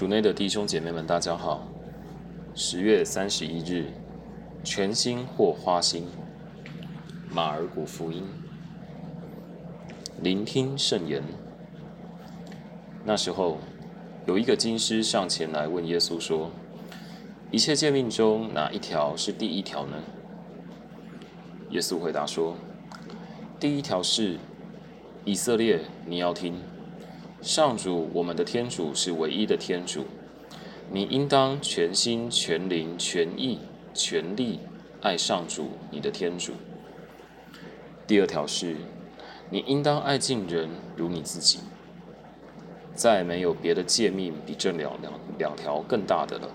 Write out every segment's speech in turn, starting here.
主内的弟兄姐妹们，大家好。十月三十一日，全新或花心，马尔谷福音。聆听圣言。那时候，有一个经师上前来问耶稣说：“一切诫命中，哪一条是第一条呢？”耶稣回答说：“第一条是，以色列，你要听。”上主，我们的天主是唯一的天主，你应当全心、全灵、全意、全力爱上主你的天主。第二条是，你应当爱敬人如你自己。再没有别的诫命比这两两两条更大的了。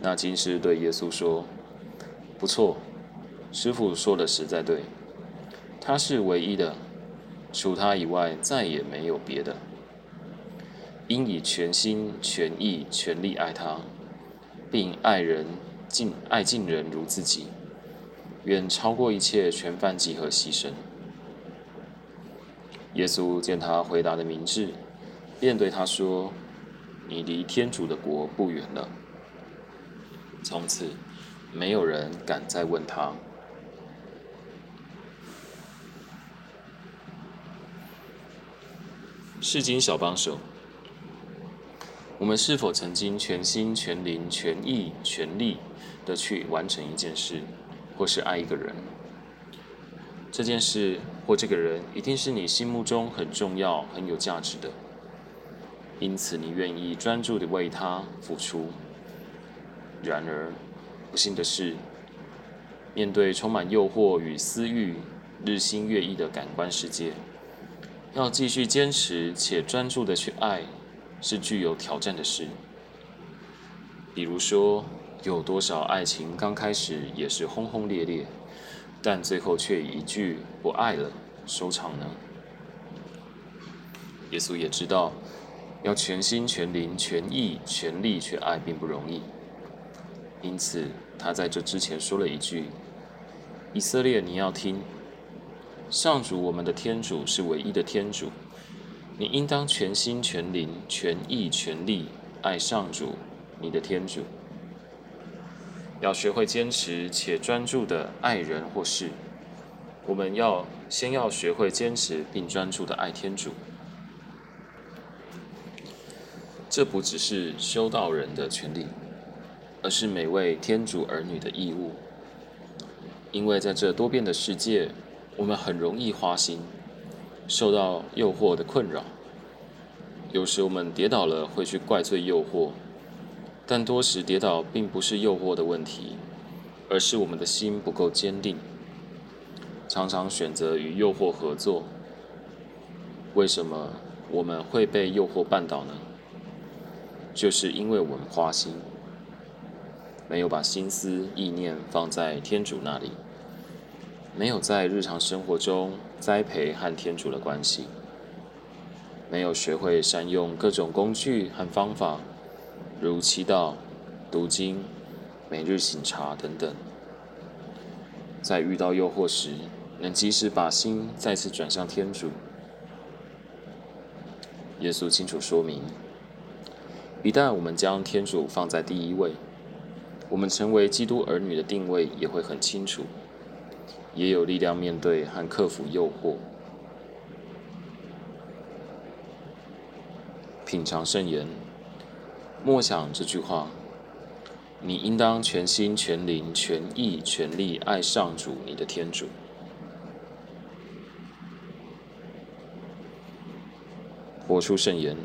那金师对耶稣说：“不错，师傅说的实在对，他是唯一的。”除他以外，再也没有别的。应以全心、全意、全力爱他，并爱人敬爱敬人如自己，远超过一切全燔祭和牺牲。耶稣见他回答的明智，便对他说：“你离天主的国不远了。”从此，没有人敢再问他。释经小帮手，我们是否曾经全心全灵全意全力的去完成一件事，或是爱一个人？这件事或这个人一定是你心目中很重要、很有价值的，因此你愿意专注的为他付出。然而，不幸的是，面对充满诱惑与私欲、日新月异的感官世界。要继续坚持且专注的去爱，是具有挑战的事。比如说，有多少爱情刚开始也是轰轰烈烈，但最后却以一句“不爱了”收场呢？耶稣也知道，要全心全灵、全意全力去爱并不容易，因此他在这之前说了一句：“以色列，你要听。”上主，我们的天主是唯一的天主，你应当全心全灵、全意全力爱上主，你的天主。要学会坚持且专注的爱人或事。我们要先要学会坚持并专注的爱天主。这不只是修道人的权利，而是每位天主儿女的义务。因为在这多变的世界，我们很容易花心，受到诱惑的困扰。有时我们跌倒了，会去怪罪诱惑，但多时跌倒并不是诱惑的问题，而是我们的心不够坚定，常常选择与诱惑合作。为什么我们会被诱惑绊倒呢？就是因为我们花心，没有把心思意念放在天主那里。没有在日常生活中栽培和天主的关系，没有学会善用各种工具和方法，如祈祷、读经、每日省察等等，在遇到诱惑时，能及时把心再次转向天主。耶稣清楚说明，一旦我们将天主放在第一位，我们成为基督儿女的定位也会很清楚。也有力量面对和克服诱惑。品尝圣言，默想这句话：你应当全心全灵全意全力爱上主你的天主。活出圣言，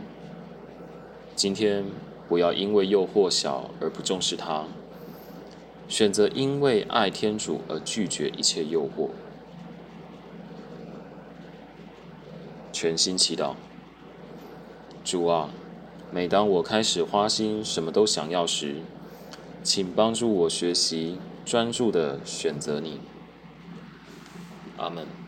今天不要因为诱惑小而不重视它。选择因为爱天主而拒绝一切诱惑，全心祈祷。主啊，每当我开始花心，什么都想要时，请帮助我学习专注的选择你。阿门。